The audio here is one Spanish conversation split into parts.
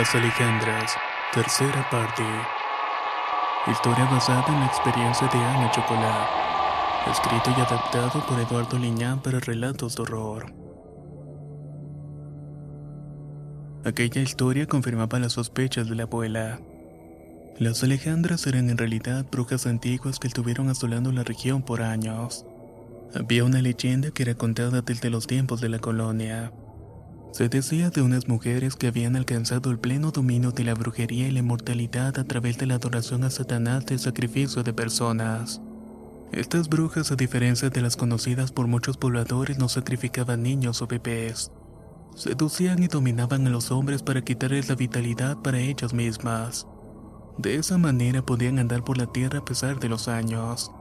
Las Alejandras, tercera parte. Historia basada en la experiencia de Ana Chocolate. Escrito y adaptado por Eduardo Liñán para relatos de horror. Aquella historia confirmaba las sospechas de la abuela. Las Alejandras eran en realidad brujas antiguas que estuvieron asolando la región por años. Había una leyenda que era contada desde los tiempos de la colonia. Se decía de unas mujeres que habían alcanzado el pleno dominio de la brujería y la inmortalidad a través de la adoración a Satanás del sacrificio de personas. Estas brujas, a diferencia de las conocidas por muchos pobladores, no sacrificaban niños o bebés. Seducían y dominaban a los hombres para quitarles la vitalidad para ellas mismas. De esa manera podían andar por la tierra a pesar de los años.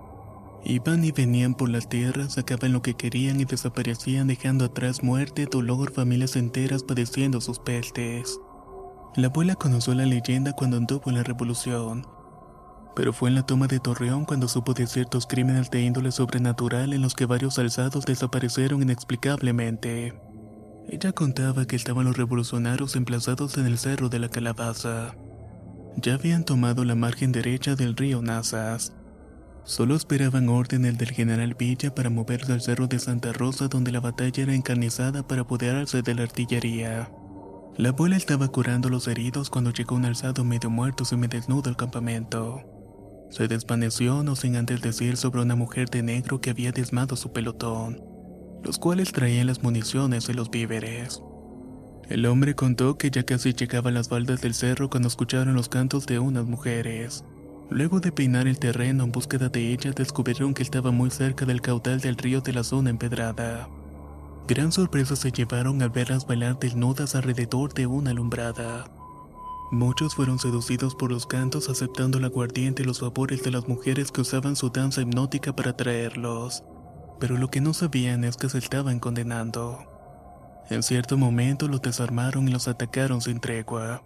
Iban y venían por la tierra, sacaban lo que querían y desaparecían dejando atrás muerte, dolor, familias enteras padeciendo sus pestes. La abuela conoció la leyenda cuando anduvo en la revolución, pero fue en la toma de Torreón cuando supo de ciertos crímenes de índole sobrenatural en los que varios alzados desaparecieron inexplicablemente. Ella contaba que estaban los revolucionarios emplazados en el cerro de la calabaza. Ya habían tomado la margen derecha del río Nazas. Solo esperaban orden del general Villa para moverse al cerro de Santa Rosa donde la batalla era encarnizada para apoderarse de la artillería. La abuela estaba curando los heridos cuando llegó un alzado medio muerto y me desnudo al campamento. Se desvaneció no sin antes decir sobre una mujer de negro que había desmado su pelotón, los cuales traían las municiones y los víveres. El hombre contó que ya casi llegaba a las baldas del cerro cuando escucharon los cantos de unas mujeres. Luego de peinar el terreno en búsqueda de ella, descubrieron que estaba muy cerca del caudal del río de la zona empedrada. Gran sorpresa se llevaron al verlas bailar desnudas alrededor de una alumbrada. Muchos fueron seducidos por los cantos aceptando la aguardiente y los favores de las mujeres que usaban su danza hipnótica para atraerlos. Pero lo que no sabían es que se estaban condenando. En cierto momento los desarmaron y los atacaron sin tregua.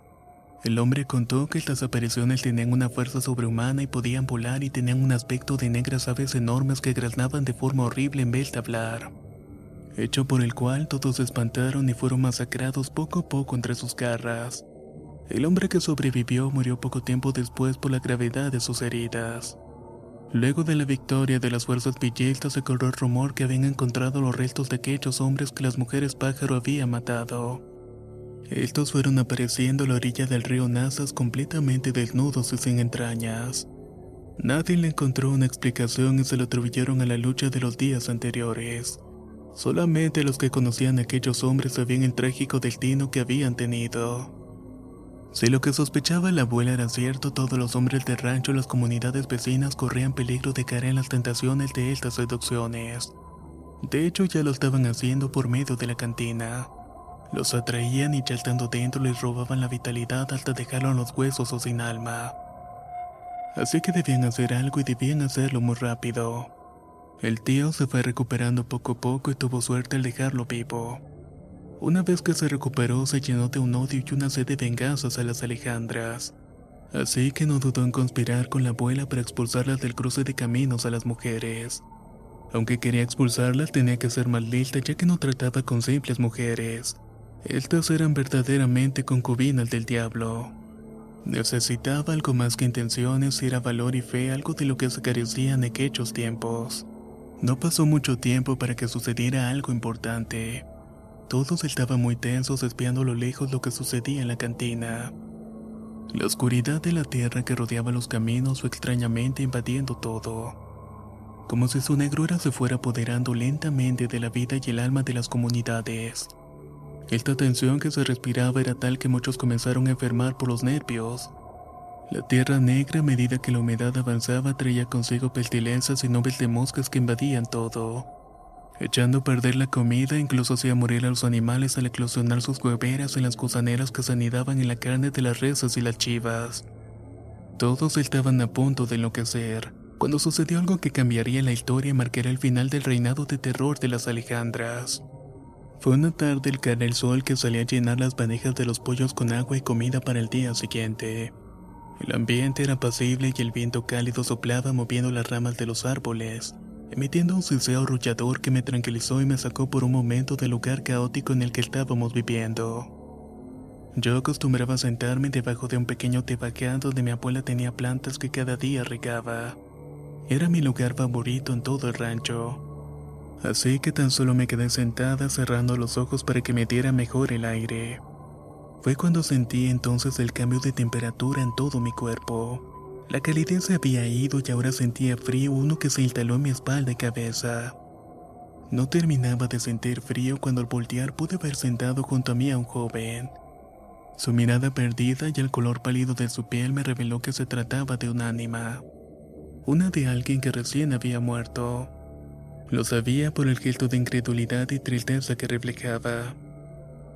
El hombre contó que estas apariciones tenían una fuerza sobrehumana y podían volar y tenían un aspecto de negras aves enormes que graznaban de forma horrible en vez de hablar. Hecho por el cual todos se espantaron y fueron masacrados poco a poco entre sus garras. El hombre que sobrevivió murió poco tiempo después por la gravedad de sus heridas. Luego de la victoria de las fuerzas villistas se corrió el rumor que habían encontrado los restos de aquellos hombres que las mujeres pájaro habían matado. Estos fueron apareciendo a la orilla del río Nazas completamente desnudos y sin entrañas. Nadie le encontró una explicación y se lo atribuyeron a la lucha de los días anteriores. Solamente los que conocían a aquellos hombres sabían el trágico destino que habían tenido. Si lo que sospechaba la abuela era cierto, todos los hombres del rancho y las comunidades vecinas corrían peligro de caer en las tentaciones de estas seducciones. De hecho, ya lo estaban haciendo por medio de la cantina. Los atraían y ya estando dentro les robaban la vitalidad hasta dejarlo en los huesos o sin alma. Así que debían hacer algo y debían hacerlo muy rápido. El tío se fue recuperando poco a poco y tuvo suerte al dejarlo vivo. Una vez que se recuperó se llenó de un odio y una sed de venganzas a las Alejandras. Así que no dudó en conspirar con la abuela para expulsarlas del cruce de caminos a las mujeres. Aunque quería expulsarlas tenía que ser más lista ya que no trataba con simples mujeres. Estas eran verdaderamente concubinas del diablo. Necesitaba algo más que intenciones, era valor y fe, algo de lo que se carecía en aquellos tiempos. No pasó mucho tiempo para que sucediera algo importante. Todos estaban muy tensos espiando a lo lejos lo que sucedía en la cantina. La oscuridad de la tierra que rodeaba los caminos fue extrañamente invadiendo todo, como si su negrura se fuera apoderando lentamente de la vida y el alma de las comunidades. Esta tensión que se respiraba era tal que muchos comenzaron a enfermar por los nervios. La tierra negra a medida que la humedad avanzaba traía consigo pestilencias y nubes de moscas que invadían todo echando a perder la comida, incluso hacía morir a los animales al eclosionar sus hueveras en las gusaneras que se anidaban en la carne de las reses y las chivas. Todos estaban a punto de enloquecer, cuando sucedió algo que cambiaría la historia y marcaría el final del reinado de terror de las Alejandras. Fue una tarde el caer el sol que salía a llenar las bandejas de los pollos con agua y comida para el día siguiente. El ambiente era apacible y el viento cálido soplaba moviendo las ramas de los árboles emitiendo un silseo arrullador que me tranquilizó y me sacó por un momento del lugar caótico en el que estábamos viviendo. Yo acostumbraba a sentarme debajo de un pequeño tebacán donde mi abuela tenía plantas que cada día regaba. Era mi lugar favorito en todo el rancho. Así que tan solo me quedé sentada cerrando los ojos para que me diera mejor el aire. Fue cuando sentí entonces el cambio de temperatura en todo mi cuerpo. La calidez se había ido y ahora sentía frío uno que se instaló en mi espalda y cabeza. No terminaba de sentir frío cuando al voltear pude ver sentado junto a mí a un joven. Su mirada perdida y el color pálido de su piel me reveló que se trataba de un ánima. Una de alguien que recién había muerto. Lo sabía por el gesto de incredulidad y tristeza que reflejaba.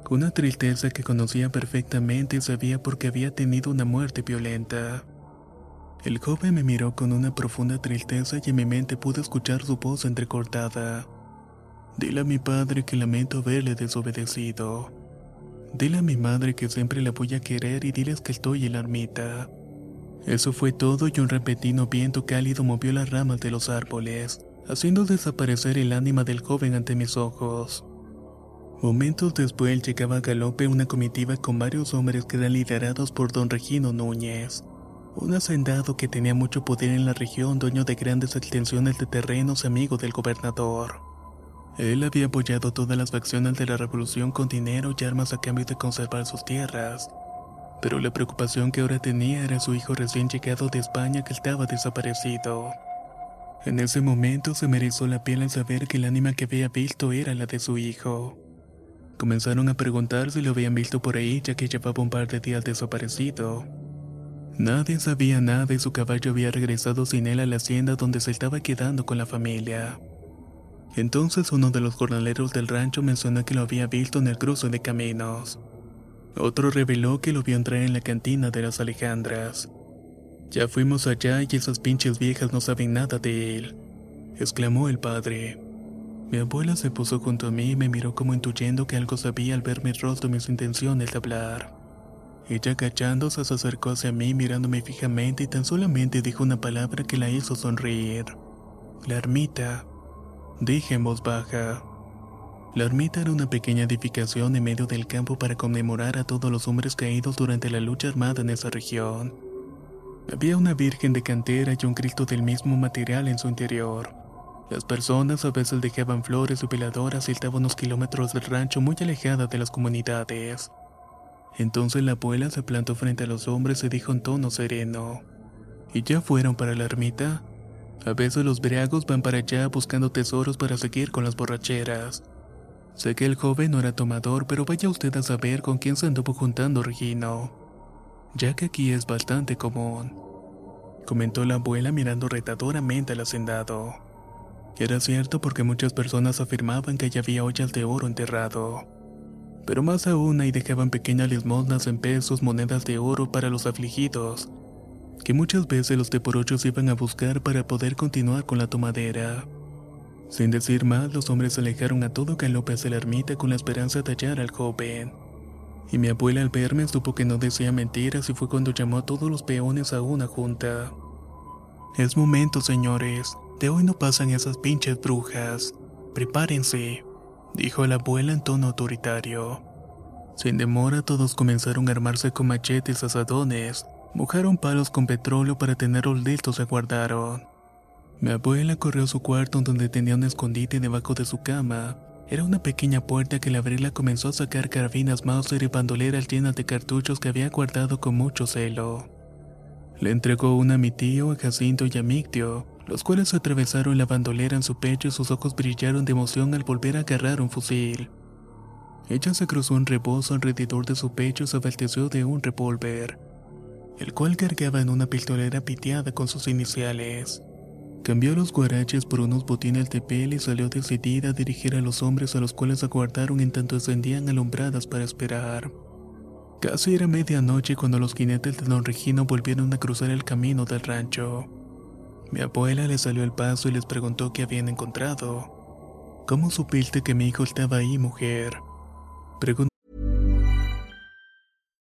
Una tristeza que conocía perfectamente y sabía porque había tenido una muerte violenta. El joven me miró con una profunda tristeza y en mi mente pude escuchar su voz entrecortada. Dile a mi padre que lamento haberle desobedecido. Dile a mi madre que siempre la voy a querer y diles que estoy en la ermita. Eso fue todo y un repentino viento cálido movió las ramas de los árboles, haciendo desaparecer el ánima del joven ante mis ojos. Momentos después llegaba a galope una comitiva con varios hombres que eran liderados por don Regino Núñez un hacendado que tenía mucho poder en la región, dueño de grandes extensiones de terrenos, amigo del gobernador. Él había apoyado todas las facciones de la revolución con dinero y armas a cambio de conservar sus tierras. Pero la preocupación que ahora tenía era su hijo recién llegado de España que estaba desaparecido. En ese momento se me erizó la piel al saber que el ánima que había visto era la de su hijo. Comenzaron a preguntar si lo habían visto por ahí ya que llevaba un par de días desaparecido. Nadie sabía nada y su caballo había regresado sin él a la hacienda donde se estaba quedando con la familia. Entonces uno de los jornaleros del rancho mencionó que lo había visto en el cruce de caminos. Otro reveló que lo vio entrar en la cantina de las Alejandras. Ya fuimos allá y esas pinches viejas no saben nada de él, exclamó el padre. Mi abuela se puso junto a mí y me miró como intuyendo que algo sabía al ver mi rostro y mis intenciones de hablar. Ella agachándose se acercó hacia mí mirándome fijamente y tan solamente dijo una palabra que la hizo sonreír. La ermita. Dije en voz baja. La ermita era una pequeña edificación en medio del campo para conmemorar a todos los hombres caídos durante la lucha armada en esa región. Había una virgen de cantera y un Cristo del mismo material en su interior. Las personas a veces dejaban flores o veladoras y estaban unos kilómetros del rancho muy alejada de las comunidades. Entonces la abuela se plantó frente a los hombres y dijo en tono sereno: ¿Y ya fueron para la ermita? A veces los briagos van para allá buscando tesoros para seguir con las borracheras. Sé que el joven no era tomador, pero vaya usted a saber con quién se anduvo juntando Regino. Ya que aquí es bastante común. Comentó la abuela mirando retadoramente al hacendado. Era cierto porque muchas personas afirmaban que allá había ollas de oro enterrado pero más aún ahí dejaban pequeñas limosnas en pesos, monedas de oro para los afligidos, que muchas veces los teporochos iban a buscar para poder continuar con la tomadera. Sin decir más, los hombres se alejaron a todo galope hacia la ermita con la esperanza de hallar al joven. Y mi abuela al verme supo que no decía mentiras y fue cuando llamó a todos los peones a una junta. Es momento, señores. De hoy no pasan esas pinches brujas. Prepárense dijo la abuela en tono autoritario. Sin demora todos comenzaron a armarse con machetes asadones, mojaron palos con petróleo para tenerlos listos y aguardaron. Mi abuela corrió a su cuarto donde tenía un escondite debajo de su cama, Era una pequeña puerta que al abrirla comenzó a sacar carabinas Mauser y bandoleras llenas de cartuchos que había guardado con mucho celo. Le entregó una a mi tío, a Jacinto y a Mictio, los cuales atravesaron la bandolera en su pecho y sus ojos brillaron de emoción al volver a agarrar un fusil. Ella se cruzó un rebozo alrededor de su pecho y se abasteció de un revólver, el cual cargaba en una pistolera piteada con sus iniciales. Cambió los guaraches por unos botines de piel y salió decidida a dirigir a los hombres a los cuales aguardaron en tanto encendían alumbradas para esperar. Casi era medianoche cuando los jinetes de Don Regino volvieron a cruzar el camino del rancho. Mi abuela les salió al paso y les preguntó qué habían encontrado. ¿Cómo supiste que mi hijo estaba ahí, mujer? Preguntó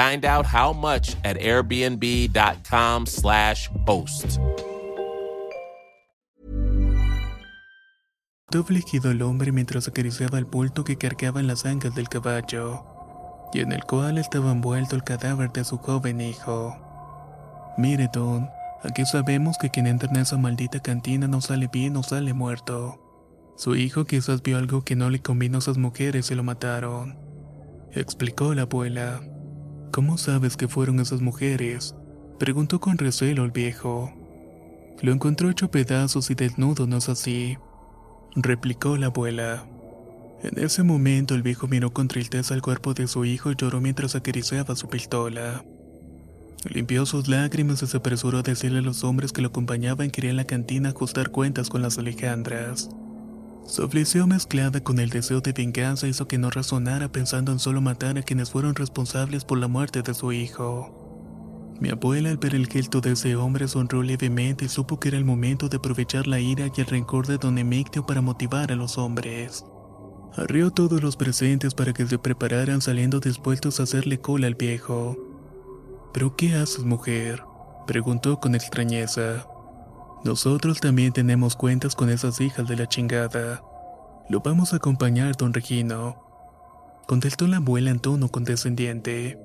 Find out how much at airbnb.com/slash host. afligido el hombre mientras acariciaba el bulto que cargaba en las ancas del caballo, y en el cual estaba envuelto el cadáver de su joven hijo. Mire, Don, aquí sabemos que quien entra en esa maldita cantina no sale bien o sale muerto. Su hijo quizás vio algo que no le convino a esas mujeres y lo mataron. Explicó la abuela. ¿Cómo sabes que fueron esas mujeres? Preguntó con recelo el viejo. Lo encontró hecho pedazos y desnudo, ¿no es así? Replicó la abuela. En ese momento el viejo miró con tristeza al cuerpo de su hijo y lloró mientras acariciaba su pistola. Limpió sus lágrimas y se apresuró a decirle a los hombres que lo acompañaban que iría a la cantina a ajustar cuentas con las Alejandras. Su aflicción mezclada con el deseo de venganza hizo que no razonara pensando en solo matar a quienes fueron responsables por la muerte de su hijo. Mi abuela al ver el gesto de ese hombre sonrió levemente y supo que era el momento de aprovechar la ira y el rencor de don Emictio para motivar a los hombres. Arrió todos los presentes para que se prepararan saliendo dispuestos a hacerle cola al viejo. ¿Pero qué haces, mujer? preguntó con extrañeza. Nosotros también tenemos cuentas con esas hijas de la chingada. Lo vamos a acompañar, don Regino. Contestó la abuela en tono condescendiente.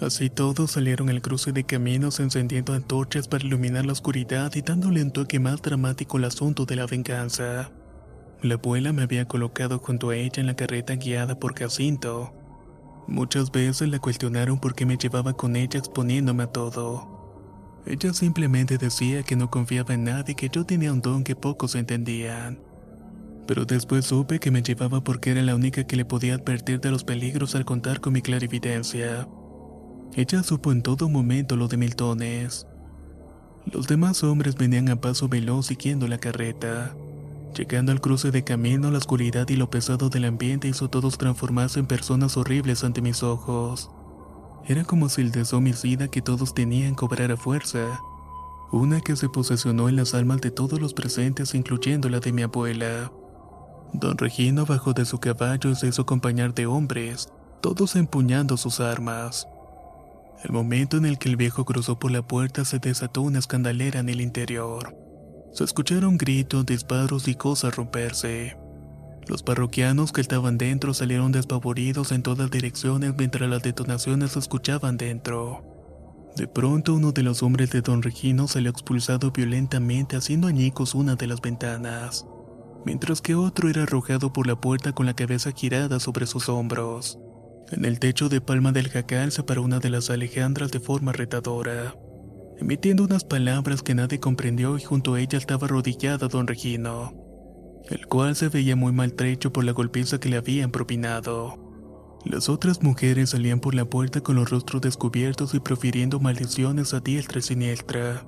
Así todos salieron al cruce de caminos encendiendo antorchas para iluminar la oscuridad y dándole un toque más dramático al asunto de la venganza. La abuela me había colocado junto a ella en la carreta guiada por Jacinto. Muchas veces la cuestionaron por qué me llevaba con ella exponiéndome a todo. Ella simplemente decía que no confiaba en nadie y que yo tenía un don que pocos entendían. Pero después supe que me llevaba porque era la única que le podía advertir de los peligros al contar con mi clarividencia. Ella supo en todo momento lo de Miltones. Los demás hombres venían a paso veloz siguiendo la carreta. Llegando al cruce de camino, la oscuridad y lo pesado del ambiente hizo todos transformarse en personas horribles ante mis ojos. Era como si el deseo homicida que todos tenían cobrara fuerza. Una que se posesionó en las almas de todos los presentes, incluyendo la de mi abuela. Don Regino bajó de su caballo y se hizo acompañar de hombres, todos empuñando sus armas. El momento en el que el viejo cruzó por la puerta se desató una escandalera en el interior. Se escucharon gritos, disparos y cosas romperse. Los parroquianos que estaban dentro salieron despavoridos en todas direcciones mientras las detonaciones se escuchaban dentro. De pronto uno de los hombres de don Regino salió expulsado violentamente haciendo añicos una de las ventanas, mientras que otro era arrojado por la puerta con la cabeza girada sobre sus hombros. En el techo de palma del jacal se paró una de las Alejandras de forma retadora, emitiendo unas palabras que nadie comprendió y junto a ella estaba arrodillada don Regino, el cual se veía muy maltrecho por la golpiza que le habían propinado. Las otras mujeres salían por la puerta con los rostros descubiertos y profiriendo maldiciones a diestra y siniestra.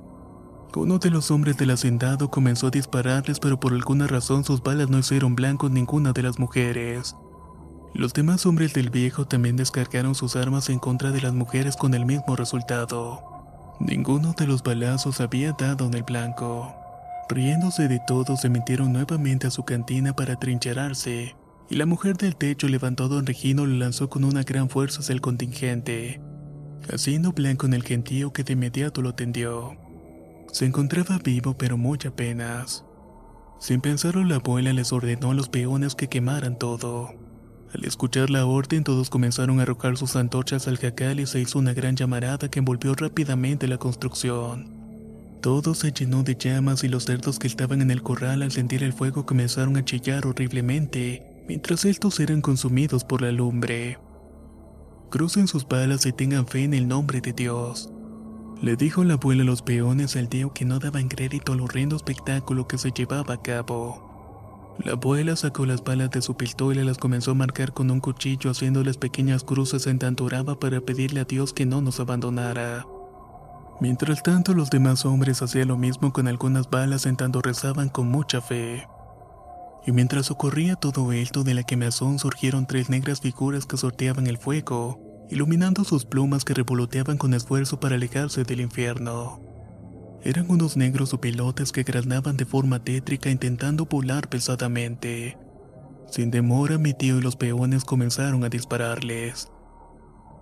Uno de los hombres del hacendado comenzó a dispararles, pero por alguna razón sus balas no hicieron blanco ninguna de las mujeres. Los demás hombres del viejo también descargaron sus armas en contra de las mujeres con el mismo resultado. Ninguno de los balazos había dado en el blanco. Riéndose de todo, se metieron nuevamente a su cantina para trincherarse, y la mujer del techo levantó a don Regino y lo lanzó con una gran fuerza hacia el contingente, haciendo blanco en el gentío que de inmediato lo tendió. Se encontraba vivo pero muy apenas. Sin pensarlo la abuela les ordenó a los peones que quemaran todo. Al escuchar la orden, todos comenzaron a arrojar sus antorchas al jacal y se hizo una gran llamarada que envolvió rápidamente la construcción. Todo se llenó de llamas y los cerdos que estaban en el corral al sentir el fuego comenzaron a chillar horriblemente, mientras estos eran consumidos por la lumbre. Crucen sus balas y tengan fe en el nombre de Dios. Le dijo la abuela a los peones al día que no daban crédito al horrendo espectáculo que se llevaba a cabo. La abuela sacó las balas de su pistola y las comenzó a marcar con un cuchillo haciéndoles pequeñas cruces en tanto oraba para pedirle a Dios que no nos abandonara. Mientras tanto los demás hombres hacían lo mismo con algunas balas en tanto rezaban con mucha fe. Y mientras ocurría todo esto de la quemazón surgieron tres negras figuras que sorteaban el fuego, iluminando sus plumas que revoloteaban con esfuerzo para alejarse del infierno. Eran unos negros pilotes que granaban de forma tétrica intentando volar pesadamente. Sin demora, mi tío y los peones comenzaron a dispararles.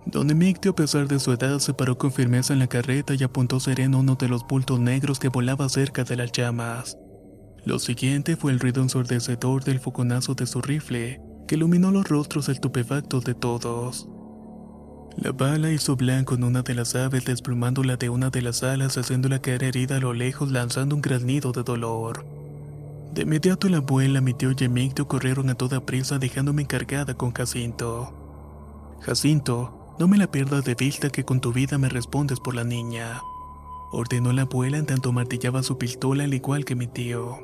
Don Emictio, a pesar de su edad, se paró con firmeza en la carreta y apuntó sereno uno de los bultos negros que volaba cerca de las llamas. Lo siguiente fue el ruido ensordecedor del foconazo de su rifle, que iluminó los rostros estupefactos de todos. La bala hizo blanco en una de las aves, desplumándola de una de las alas, haciéndola caer herida a lo lejos, lanzando un gran nido de dolor. De inmediato la abuela, mi tío y Emictio corrieron a toda prisa, dejándome encargada con Jacinto. Jacinto, no me la pierdas de vista que con tu vida me respondes por la niña. Ordenó la abuela en tanto martillaba su pistola al igual que mi tío.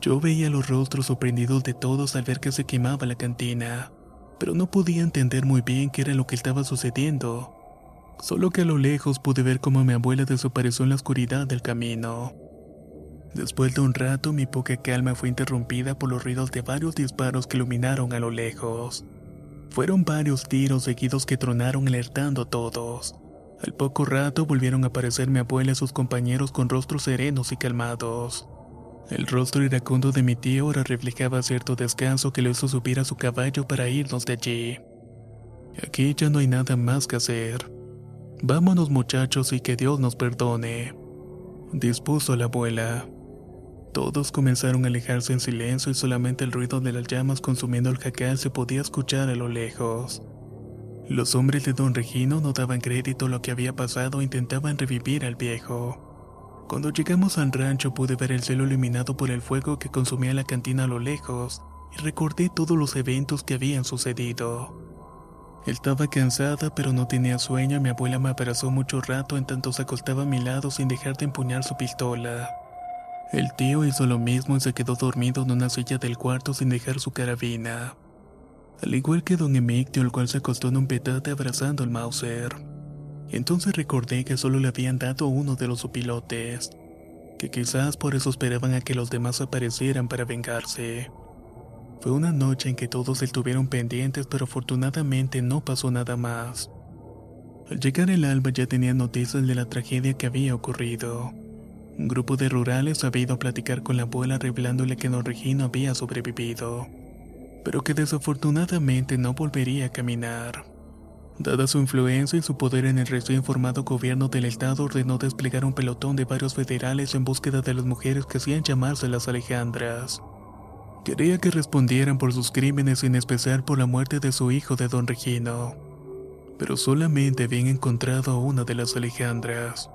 Yo veía los rostros sorprendidos de todos al ver que se quemaba la cantina pero no podía entender muy bien qué era lo que estaba sucediendo. Solo que a lo lejos pude ver cómo mi abuela desapareció en la oscuridad del camino. Después de un rato, mi poca calma fue interrumpida por los ruidos de varios disparos que iluminaron a lo lejos. Fueron varios tiros seguidos que tronaron alertando a todos. Al poco rato volvieron a aparecer mi abuela y sus compañeros con rostros serenos y calmados. El rostro iracundo de mi tío ahora reflejaba cierto descanso que lo hizo subir a su caballo para irnos de allí. Aquí ya no hay nada más que hacer. Vámonos muchachos y que Dios nos perdone. Dispuso la abuela. Todos comenzaron a alejarse en silencio y solamente el ruido de las llamas consumiendo el jacal se podía escuchar a lo lejos. Los hombres de don Regino no daban crédito a lo que había pasado e intentaban revivir al viejo. Cuando llegamos al rancho pude ver el cielo iluminado por el fuego que consumía la cantina a lo lejos y recordé todos los eventos que habían sucedido. Estaba cansada pero no tenía sueño y mi abuela me abrazó mucho rato en tanto se acostaba a mi lado sin dejar de empuñar su pistola. El tío hizo lo mismo y se quedó dormido en una silla del cuarto sin dejar su carabina. Al igual que don Emictio, el cual se acostó en un petate abrazando al Mauser. Entonces recordé que solo le habían dado uno de los opilotes, que quizás por eso esperaban a que los demás aparecieran para vengarse. Fue una noche en que todos estuvieron pendientes, pero afortunadamente no pasó nada más. Al llegar el alba ya tenían noticias de la tragedia que había ocurrido. Un grupo de rurales había ido a platicar con la abuela revelándole que don Regino había sobrevivido, pero que desafortunadamente no volvería a caminar. Dada su influencia y su poder en el recién formado gobierno del estado, ordenó desplegar un pelotón de varios federales en búsqueda de las mujeres que hacían llamarse las Alejandras. Quería que respondieran por sus crímenes, en especial por la muerte de su hijo de don Regino. Pero solamente habían encontrado a una de las Alejandras.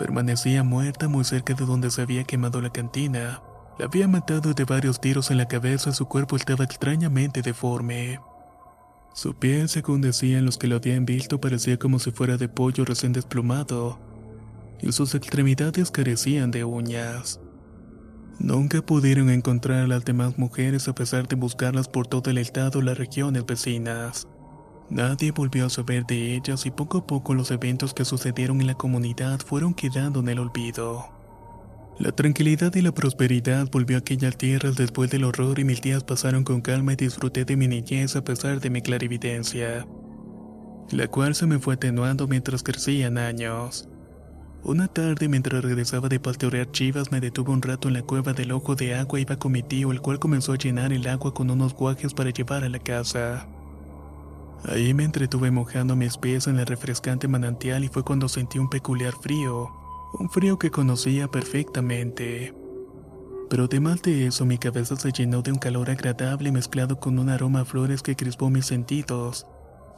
Permanecía muerta muy cerca de donde se había quemado la cantina. La había matado de varios tiros en la cabeza y su cuerpo estaba extrañamente deforme. Su piel, según decían los que lo habían visto, parecía como si fuera de pollo recién desplumado, y sus extremidades carecían de uñas. Nunca pudieron encontrar a las demás mujeres a pesar de buscarlas por todo el estado y las regiones vecinas. Nadie volvió a saber de ellas y poco a poco los eventos que sucedieron en la comunidad fueron quedando en el olvido. La tranquilidad y la prosperidad volvió a aquellas tierras después del horror y mis días pasaron con calma y disfruté de mi niñez a pesar de mi clarividencia, la cual se me fue atenuando mientras crecían años. Una tarde mientras regresaba de pastorear chivas me detuve un rato en la cueva del ojo de agua y iba con mi tío el cual comenzó a llenar el agua con unos guajes para llevar a la casa. Ahí me entretuve mojando mis pies en el refrescante manantial y fue cuando sentí un peculiar frío, un frío que conocía perfectamente. Pero además de eso mi cabeza se llenó de un calor agradable mezclado con un aroma a flores que crispó mis sentidos.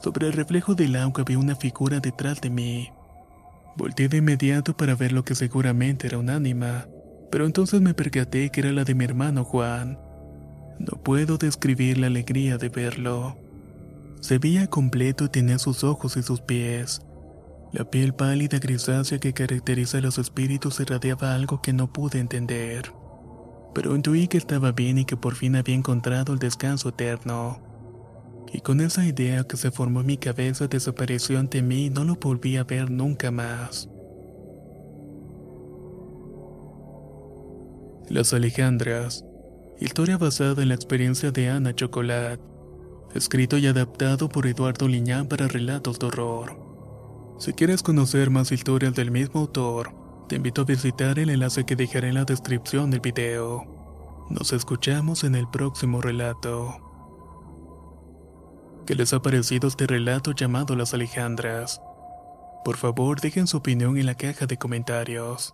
Sobre el reflejo del agua vi una figura detrás de mí. Volté de inmediato para ver lo que seguramente era un ánima, pero entonces me percaté que era la de mi hermano Juan. No puedo describir la alegría de verlo. Se veía completo y tenía sus ojos y sus pies. La piel pálida grisácea que caracteriza a los espíritus irradiaba algo que no pude entender. Pero intuí que estaba bien y que por fin había encontrado el descanso eterno. Y con esa idea que se formó en mi cabeza desapareció ante mí y no lo volví a ver nunca más. Las Alejandras. Historia basada en la experiencia de Ana Chocolat escrito y adaptado por Eduardo Liñán para relatos de horror. Si quieres conocer más historias del mismo autor, te invito a visitar el enlace que dejaré en la descripción del video. Nos escuchamos en el próximo relato. ¿Qué les ha parecido este relato llamado Las Alejandras? Por favor, dejen su opinión en la caja de comentarios.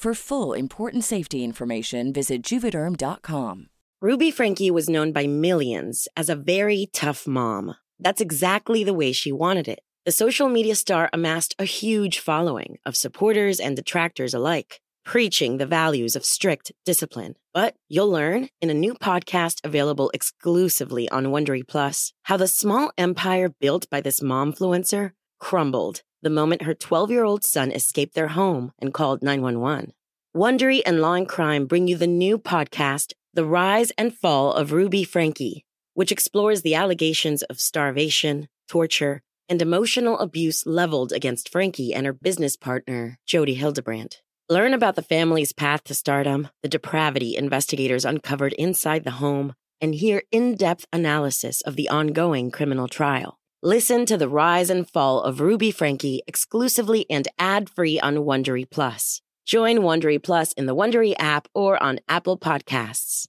For full important safety information, visit juvederm.com. Ruby Frankie was known by millions as a very tough mom. That's exactly the way she wanted it. The social media star amassed a huge following of supporters and detractors alike, preaching the values of strict discipline. But you'll learn in a new podcast available exclusively on Wondery Plus how the small empire built by this momfluencer crumbled the moment her 12 year old son escaped their home and called 911. Wondery and Law and Crime bring you the new podcast, The Rise and Fall of Ruby Frankie, which explores the allegations of starvation, torture, and emotional abuse leveled against Frankie and her business partner, Jody Hildebrandt. Learn about the family's path to stardom, the depravity investigators uncovered inside the home, and hear in depth analysis of the ongoing criminal trial. Listen to the rise and fall of Ruby Frankie exclusively and ad-free on Wondery Plus. Join Wondery Plus in the Wondery app or on Apple Podcasts.